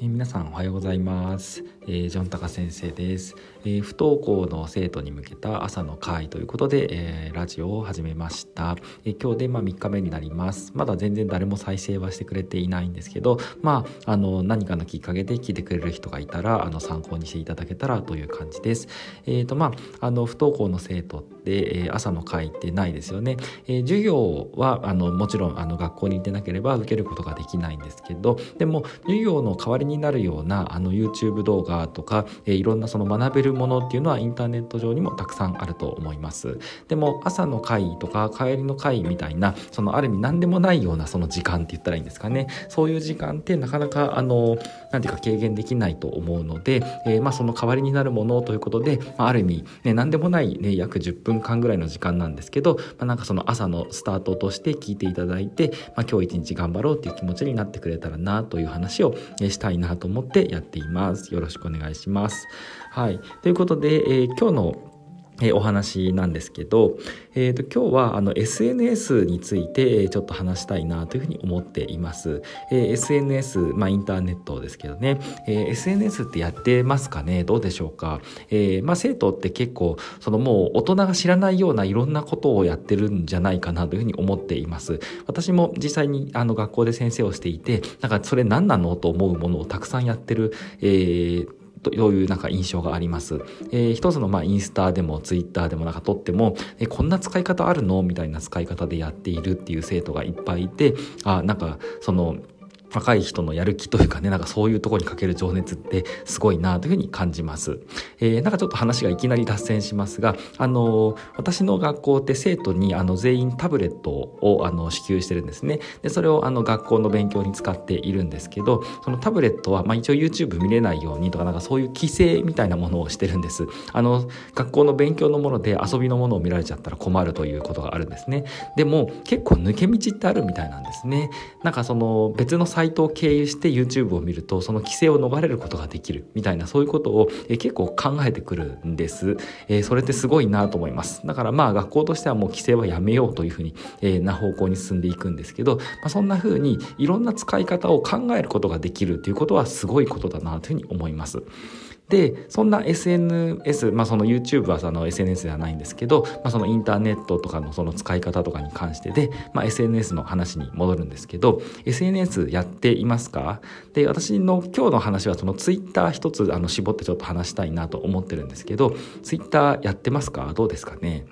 えー、皆さんおはようございます、えー、ジョンタカ先生です、えー、不登校の生徒に向けた朝の会ということで、えラジオを始めました、え今日でまあ3日目になります。まだ全然誰も再生はしてくれていないんですけどまああの何かのきっかけで聞いてくれる人がいたらあの参考にしていただけたらという感じです。えっ、とまああの不登校の生徒ってえ朝の会ってないですよね、え授業はあのもちろんあの学校に行ってなければ受けることができないんですけどでも授業の代わりになるようなあの YouTube 動画とか、えー、いろんなその学べるものっていうのはインターネット上にもたくさんあると思います。でも朝の会とか帰りの会みたいなそのある意味何でもないようなその時間って言ったらいいんですかね。そういう時間ってなかなかあの何ていうか軽減できないと思うので、えー、まあその代わりになるものということで、まあ、ある意味、ね、何でもない、ね、約10分間ぐらいの時間なんですけど、まあ、なんかその朝のスタートとして聞いていただいて、まあ、今日一日頑張ろうっていう気持ちになってくれたらなという話をしたいなと思ってやっています。よろしくお願いします。はい。ということで、えー、今日のえお話なんですけど、えーと、今日はあの SNS についてえちょっと話したいなというふうに思っています。えー、SNS、まあ、インターネットですけどね、えー、SNS ってやってますかね？どうでしょうか、えー、まあ、生徒って結構そのもう大人が知らないようないろんなことをやってるんじゃないかなというふうに思っています。私も実際にあの学校で先生をしていてなんかそれ何なの？と思うものをたくさんやってる、えーというなんか印象があります？えー、一つのまあインスタでもツイッターでもなんか撮っても、えー、こんな使い方あるの？みたいな使い方でやっているっていう生徒がいっぱいいて、あ、なんかその、若い人のやる気というかね、なんかそういうところにかける情熱ってすごいなというふうに感じます。えー、なんかちょっと話がいきなり脱線しますが、あのー、私の学校って生徒にあの全員タブレットをあの支給してるんですね。で、それをあの学校の勉強に使っているんですけど、そのタブレットはまあ一応 YouTube 見れないようにとか、なんかそういう規制みたいなものをしてるんです。あの、学校の勉強のもので遊びのものを見られちゃったら困るということがあるんですね。でも結構抜け道ってあるみたいなんですね。なんかその別のサイトを経由して YouTube を見るとその規制を逃れることができるみたいなそういうことを、え結構考えてくるんです、えそれってすごいなと思います。だからまあ学校としてはもう規制はやめようというふうに、えな方向に進んでいくんですけど、まあ、そんな風にいろんな使い方を考えることができるということはすごいことだなというふうに思います。でそんな SNS、まあ、その YouTube はその SNS ではないんですけど、まあ、そのインターネットとかのその使い方とかに関してで、まあ、SNS の話に戻るんですけど SNS やっていますか？で私の今日の話はその Twitter 一つあの絞ってちょっと話したいなと思ってるんですけど Twitter やってますか？どうですかね？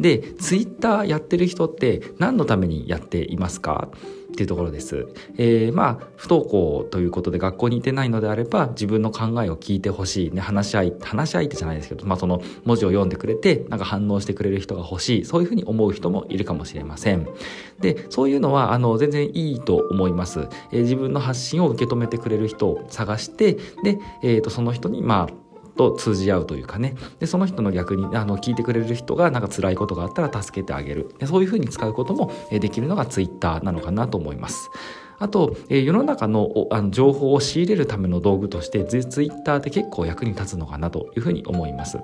で、ツイッターやってる人って何のためにやっていますか？っていうところです。えー、まあ、不登校ということで学校に行ってないのであれば、自分の考えを聞いてほしい、ね、話し合い、話し合いってじゃないですけど、まあその文字を読んでくれて、なんか反応してくれる人が欲しい、そういうふうに思う人もいるかもしれません。で、そういうのは、あの、全然いいと思います。えー、自分の発信を受け止めてくれる人を探して、で、えっ、ー、と、その人に、まあ、と通じ合うというかねでその人の逆にあの聞いてくれる人がなんか辛いことがあったら助けてあげるでそういうふうに使うこともできるのがツイッターなのかなと思います。あと、えー、世の中のあの情報を仕入れるための道具としてツイッターって結構役に立つのかなというふうに思います。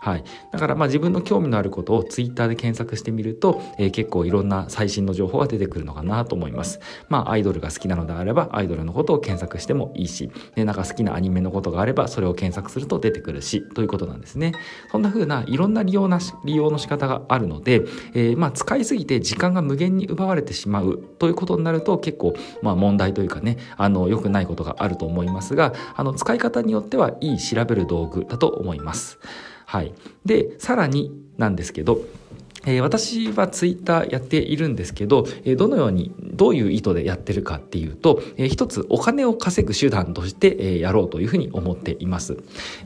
はい、だからまあ自分の興味のあることをツイッターで検索してみると、えー、結構いろんな最新の情報が出てくるのかなと思います。まあアイドルが好きなのであればアイドルのことを検索してもいいし、でなんか好きなアニメのことがあればそれを検索すると出てくるしということなんですね。そんな風ないろんな利用な利用の仕方があるので、えー、まあ使いすぎて時間が無限に奪われてしまうということになると結構まあ問題というかねあの良くないことがあると思いますがあの使い方によってはいい調べる道具だと思います。はい、でさらになんですけどえー、私はツイッターやっているんですけど、えー、どのように、どういう意図でやってるかっていうと、えー、一つお金を稼ぐ手段として、えやろうというふうに思っています、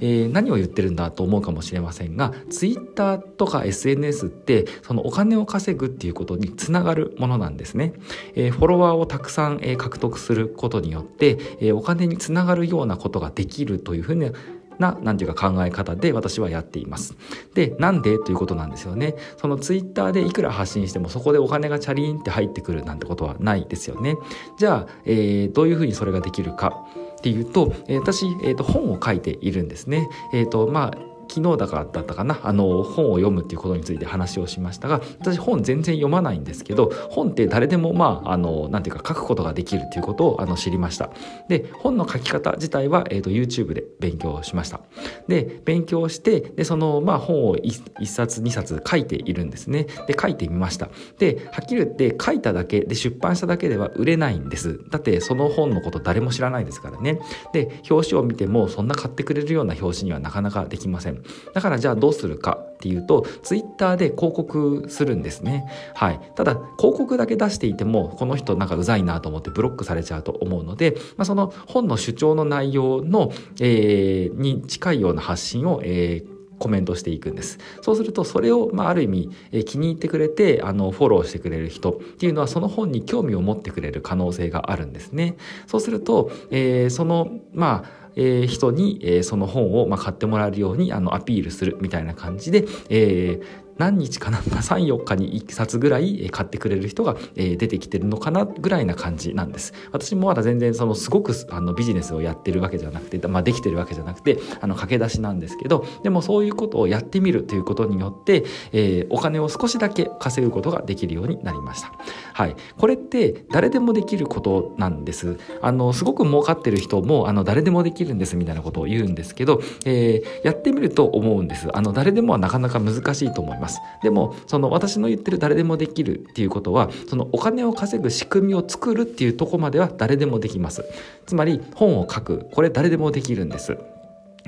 え何を言ってるんだと思うかもしれませんが、ツイッターとか SNS って、そのお金を稼ぐっていうことにつながるものなんですね。えフォロワーをたくさん、え獲得することによって、えお金につながるようなことができるというふうにな、なんていうか考え方で私はやっています。で、なんで？ということなんですよね。そのツイッターでいくら発信してもそこでお金がチャリーンって入ってくるなんてことはないですよね。じゃあ、えー、どういうふうにそれができるかっていうと、えー、私、えーと、本を書いているんですね。えっ、ー、と、まあ、昨日だからだったかな？あの本を読むっていうことについて話をしましたが私本全然読まないんですけど本って誰でもまああのなんていうか書くことができるっていうことをあの知りました。で本の書き方自体は、えーと、YouTube で勉強しました。で勉強してでそのまあ本を 1, 1冊2冊書いているんですね。で書いてみました。ではっきり言って書いただけで出版しただけでは売れないんです。だってその本のこと誰も知らないですからね。で表紙を見てもそんな買ってくれるような表紙にはなかなかできません。だからじゃあどうするかっていうとツイッターで広告するんですね。はい。ただ広告だけ出していてもこの人なんかうざいなと思ってブロックされちゃうと思うので、まあ、その本の主張の内容の、えー、に近いような発信を、えーコメントしていくんです。そうするとそれを、まあ、ある意味、えー、気に入ってくれてあのフォローしてくれる人っていうのはその本に興味を持ってくれる可能性があるんですね。そうすると、えー、そのまあえ、人に、え、その本を、ま、買ってもらえるようにあのアピールするみたいな感じで、え、何日かな、まあ、34日に1冊ぐらい買ってくれる人が出てきてるのかな？ぐらいな感じなんです。私もまだ全然そのすごくあのビジネスをやってるわけじゃなくて、まあ、できてるわけじゃなくてあの駆け出しなんですけどでもそういうことをやってみるということによって、えー、お金を少しだけ稼ぐことができるようになりました。はい。これって誰でもできることなんです。あのすごく儲かってる人もあの誰でもできるんですみたいなことを言うんですけど、えー、やってみると思うんです。あの誰でもはなかなか難しいと思います。ますでもその私の言ってる誰でもできるっていうことはそのお金を稼ぐ仕組みを作るっていうとこまでは誰でもできますつまり本を書くこれ誰でもできるんです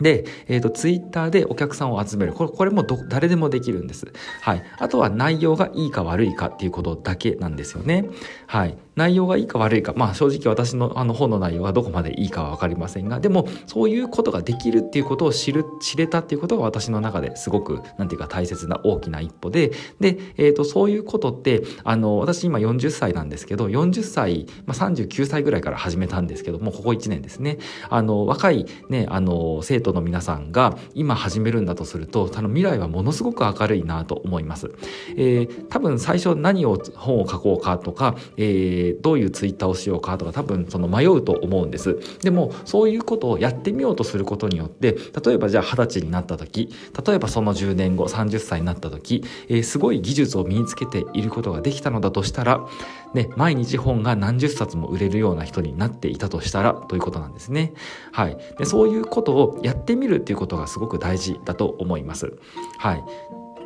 で、えっ、ー、と、ツイッターでお客さんを集める。これ、これもど、誰でもできるんです。はい。あとは内容がいいか悪いかっていうことだけなんですよね。はい。内容がいいか悪いか、まあ正直私のあの本の内容がどこまでいいかは分かりませんが、でもそういうことができるっていうことを知る、知れたっていうことが私の中ですごく、なんていうか大切な大きな一歩で、で、えっ、ー、と、そういうことって、あの、私今40歳なんですけど、40歳、まあ39歳ぐらいから始めたんですけども、ここ1年ですね。あの、若いね、あの、生徒の皆さんが今始めるんだとすると、あの未来はものすごく明るいなと思います。えー、多分最初何を本を書こうかとか、えーー、どういうツイッターをしようかとか多分その迷うと思うんですでもそういうことをやってみようとすることによって例えばじゃあ二十歳になった時例えばその10年後30歳になった時、えー、すごい技術を身につけていることができたのだとしたら、ね、毎日本が何十冊も売れるような人になっていたとしたらということなんですね。はい、でそういうことをやってみるっていうことがすごく大事だと思います。はい、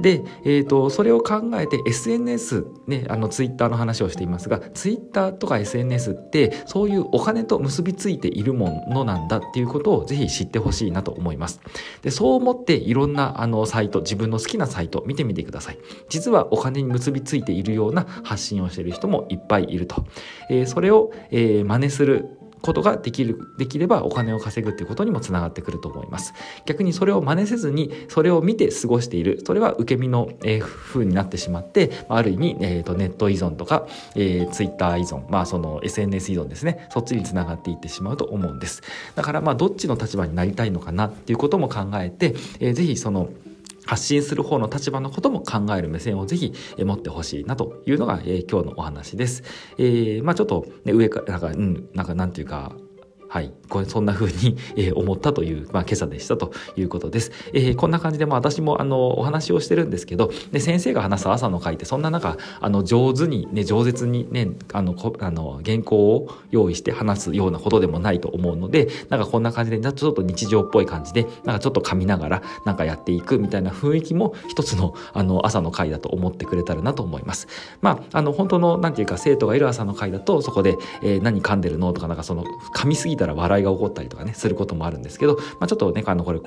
で、えーと、それを考えて SNS ねあのツイッターの話をしていますがツイッターとか SNS ってそういうお金と結びついているものなんだっていうことをぜひ知ってほしいなと思います。でそう思っていろんなあのサイト自分の好きなサイト見てみてください。実はお金に結びついているような発信をしている人もいっぱいいると、えー、それを、えー、真似することができる、できればお金を稼ぐっていうことにもつながってくると思います。逆にそれを真似せずに、それを見て過ごしている、それは受け身の、えー、風になってしまって、ある意味、えーと、ネット依存とか、えー、ツイッター依存、まあその SNS 依存ですね、そっちにつながっていってしまうと思うんです。だからまあどっちの立場になりたいのかなっていうことも考えて、えー、ぜひその、発信する方の立場のことも考える目線をぜひ持ってほしいなというのが、えー、今日のお話です。えー、まあちょっと、ね、上から、なんか、うん、なんかなんていうか、はい。これ、そんな風に、えー、思ったという、まあ、今朝でしたということです。えー、こんな感じで、まあ、私も、あの、お話をしてるんですけど、で、先生が話す朝の会って、そんな中、あの、上手に、ね、饒舌にね、あの、こあの、原稿を用意して話すようなことでもないと思うので、なんかこんな感じで、ちょっと日常っぽい感じで、なんかちょっと噛みながら、なんかやっていくみたいな雰囲気も、一つの、あの、朝の会だと思ってくれたらなと思います。まあ、あの、本当の、なんていうか、生徒がいる朝の会だと、そこで、えー、何噛んでるのとか、なんかその、噛みすぎたたら笑いが起こったりとかね、することもあるんですけど、まあ、ちょっとね、あの、これ、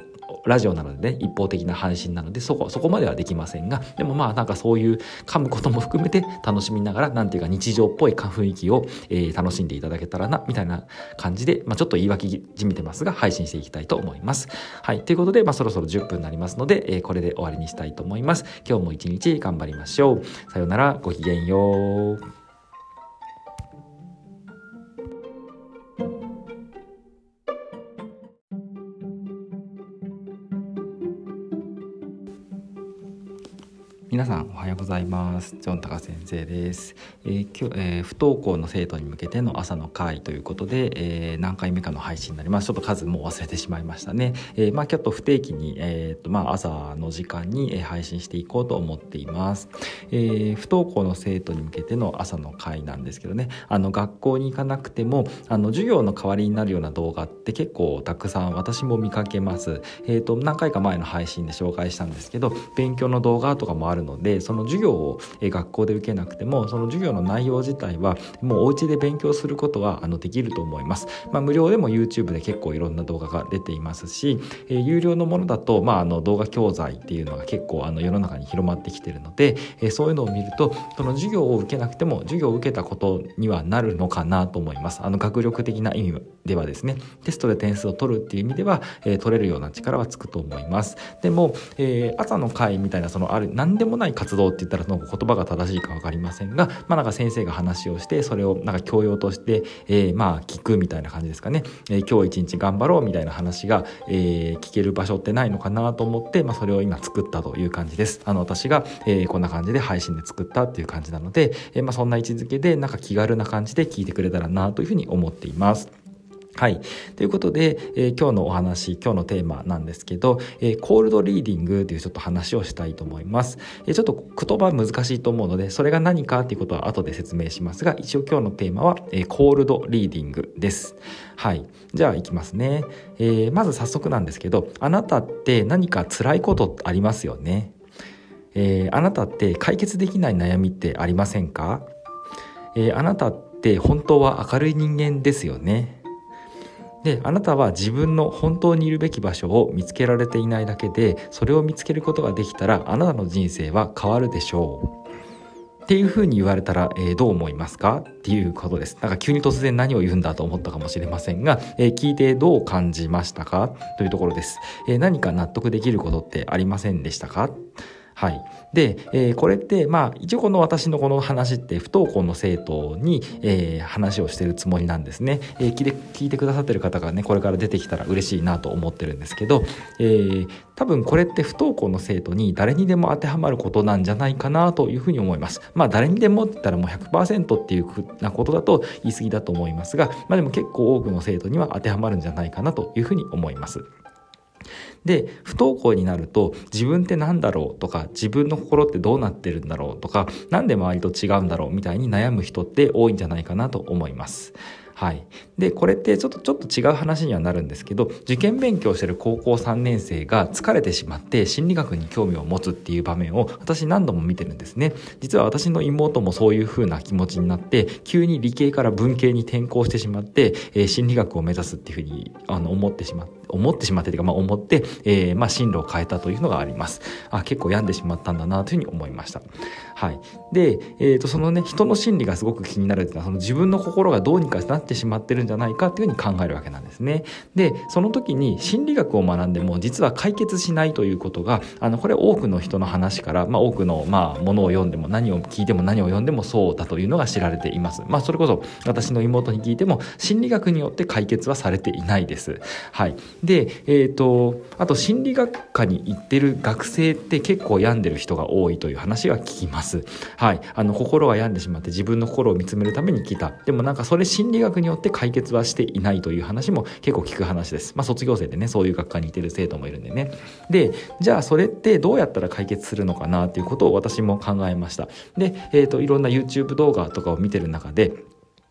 ラジオなのでね、一方的な配信なので、そこ、そこまではできませんが、でもまあなんかそういう噛むことも含めて楽しみながら、なんていうか日常っぽい雰囲気を、えー、楽しんでいただけたらな、みたいな感じで、まあちょっと言い訳じみてますが、配信していきたいと思います。はい。ということで、まあそろそろ10分になりますので、えー、これで終わりにしたいと思います。今日も一日頑張りましょう。さようなら、ごきげんよう。皆さんおはようございます。ジョンタカ先生です、えー今日えー不登校の生徒に向けての朝の会ということで、えー何回目かの配信になります。ちょっと数もう忘れてしまいましたね、えーまあちょっと不定期に、えーとまあ、朝の時間にえー配信していこうと思っています、えー不登校の生徒に向けての朝の会なんですけどね。あの学校に行かなくてもあの授業の代わりになるような動画って結構たくさん私も見かけます。えーと何回か前の配信で紹介したんですけど勉強の動画とかもあるるのでその授業をえ学校で受けなくてもその授業の内容自体はもうお家で勉強することはあのできると思います、まあ、無料でも YouTube で結構いろんな動画が出ていますし、えー有料のものだと、まあ、あの動画教材っていうのが結構あの世の中に広まってきてるので、えーそういうのを見るとその授業を受けなくても授業を受けたことにはなるのかなと思います。あの学力的な意味ではですねテストで点数を取るっていう意味では、えー取れるような力はつくと思います。でも、えー朝の会みたいなそのある何ででもない活動って言ったらその言葉が正しいか分かりませんが、まあ、なんか先生が話をしてそれをなんか教養として、えーまあ聞くみたいな感じですかね、えー今日一日頑張ろうみたいな話が、えー聞ける場所ってないのかなと思って、まあ、それを今作ったという感じです。あの私が、えーこんな感じで配信で作ったっていう感じなので、えーまあ、そんな位置づけでなんか気軽な感じで聞いてくれたらなというふうに思っています。はい。ということで、えー今日のお話、今日のテーマなんですけど、えーコールドリーディングというちょっと話をしたいと思います。えーちょっと言葉難しいと思うので、それが何かっていうことは後で説明しますが、一応今日のテーマは、えーコールドリーディングです。はい。じゃあ行きますね。えまず早速なんですけど、あなたって何か辛いことありますよね？えあなたって解決できない悩みってありませんか、えあなたって本当は明るい人間ですよね？であなたは自分の本当にいるべき場所を見つけられていないだけでそれを見つけることができたらあなたの人生は変わるでしょう。っていうふうに言われたら、えーどう思いますか？っていうことです。なんか急に突然何を言うんだと思ったかもしれませんが、えー聞いてどう感じましたか？というところです、えー何か納得できることってありませんでしたか？はい。で、えーこれって、まあ、一応この私のこの話って不登校の生徒に、えー話をしてるつもりなんですね、えー聞いて。聞いてくださってる方がね、これから出てきたら嬉しいなと思ってるんですけど、えー多分これって不登校の生徒に誰にでも当てはまることなんじゃないかなというふうに思います。まあ、誰にでもって言ったらもう100%っていうふうなことだと言い過ぎだと思いますが、まあでも結構多くの生徒には当てはまるんじゃないかなというふうに思います。で不登校になると自分って何だろうとか自分の心ってどうなってるんだろうとか何で周りと違うんだろうみたいに悩む人って多いんじゃないかなと思います。はい、でこれってちょっとちょっと違う話にはなるんですけど受験勉強してる高校3年生が疲れてしまって心理学に興味を持つっていう場面を私何度も見てるんですね。実は私の妹もそういう風な気持ちになって急に理系から文系に転校してしまって、えー心理学を目指すっていう風にあの思ってしまって思ってしまってというか、まあ、思って、えーまあ、進路を変えたというのがあります。あ結構病んでしまったんだなというふうに思いました。はい。で、えー、とそのね人の心理がすごく気になるっていうのはその自分の心がどうにかなってしまってるんじゃないかっていうふうに考えるわけなんですね。でその時に心理学を学んでも実は解決しないということがあのこれ多くの人の話から、まあ、多くの、まあ、ものを読んでも何を聞いても何を読んでもそうだというのが知られています。まあそれこそ私の妹に聞いても心理学によって解決はされていないです。はい。でえっ、とあと心理学科に行ってる学生って結構病んでる人が多いという話は聞きます。はい。あの心が病んでしまって自分の心を見つめるために来た。でもなんかそれ心理学によって解決はしていないという話も結構聞く話です。まあ卒業生でねそういう学科に行ってる生徒もいるんでね。でじゃあそれってどうやったら解決するのかなということを私も考えました。で、えー、といろんな YouTube 動画とかを見てる中で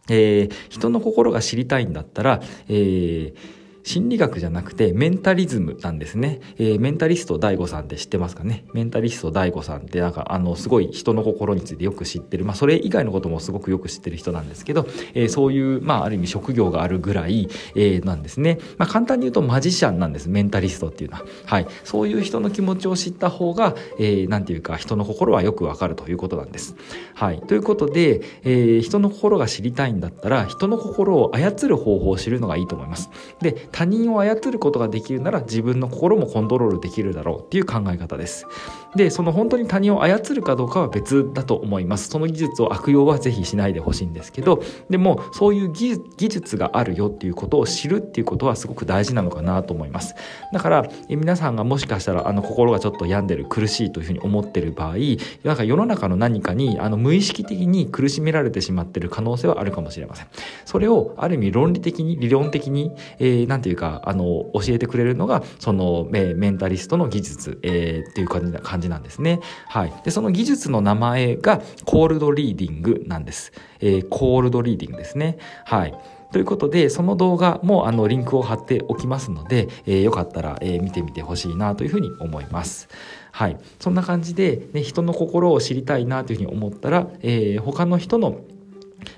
えー人の心が知りたいんだったら、えー心理学じゃなくてメンタリズムなんですね。えーメンタリスト DAIGO さんって知ってますかね？メンタリスト DAIGO さんってなんかあのすごい人の心についてよく知ってる。まあそれ以外のこともすごくよく知ってる人なんですけど、えーそういうまあある意味職業があるぐらい、えーなんですね。まあ簡単に言うとマジシャンなんです。メンタリストっていうのは。はい。そういう人の気持ちを知った方が、えーなんていうか人の心はよくわかるということなんです。はい。ということで、えー人の心が知りたいんだったら人の心を操る方法を知るのがいいと思います。で他人を操ることができるなら自分の心もコントロールできるだろうっていう考え方です。でその本当に他人を操るかどうかは別だと思います。その技術を悪用はぜひしないでほしいんですけどでもそういう技術があるよっていうことを知るっていうことはすごく大事なのかなと思います。だから皆さんがもしかしたらあの心がちょっと病んでる苦しいというふうに思ってる場合なんか世の中の何かにあの無意識的に苦しめられてしまってる可能性はあるかもしれません。それをある意味論理的に理論的に、えー、なんていうかあの教えてくれるのがそのメメンタリストの技術、えー、っていう感じな感じなんですね。はい。でその技術の名前がコールドリーディングなんです、えー、コールドリーディングですね。はい。ということで、その動画もあのリンクを貼っておきますので、えー、よかったら、えー、見てみてほしいなというふうに思います。はい。そんな感じで、ね、人の心を知りたいなというふうに思ったら、えー、他の人の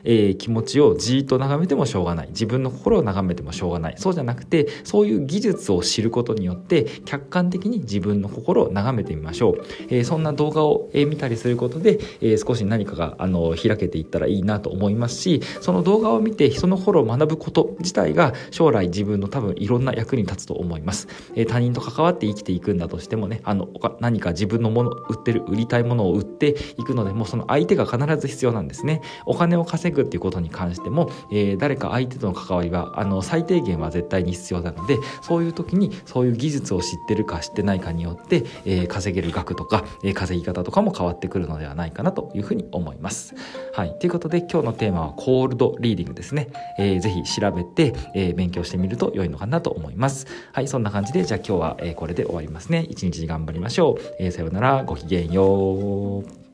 えー、気持ちをじーっと眺めてもしょうがない。自分の心を眺めてもしょうがない。そうじゃなくてそういう技術を知ることによって客観的に自分の心を眺めてみましょう、えー、そんな動画を、え、見たりすることで、えー、少し何かがあの開けていったらいいなと思いますしその動画を見て人の心を学ぶこと自体が将来自分の多分いろんな役に立つと思います、えー、他人と関わって生きていくんだとしてもねあの何か自分のもの売ってる売りたいものを売っていくのでもうその相手が必ず必要なんですね。お金を稼ぐっていうことに関しても、えー、誰か相手との関わりはあの最低限は絶対に必要なのでそういう時にそういう技術を知ってるか知ってないかによって、えー、稼げる額とか、えー、稼ぎ方とかも変わってくるのではないかなというふうに思います。はい、ということで今日のテーマはコールドリーディングですね。えー、ぜひ調べて、えー、勉強してみると良いのかなと思います。はい、そんな感じでじゃあ今日は、えー、これで終わりますね。一日頑張りましょう。えー、さようなら、ごきげんよう。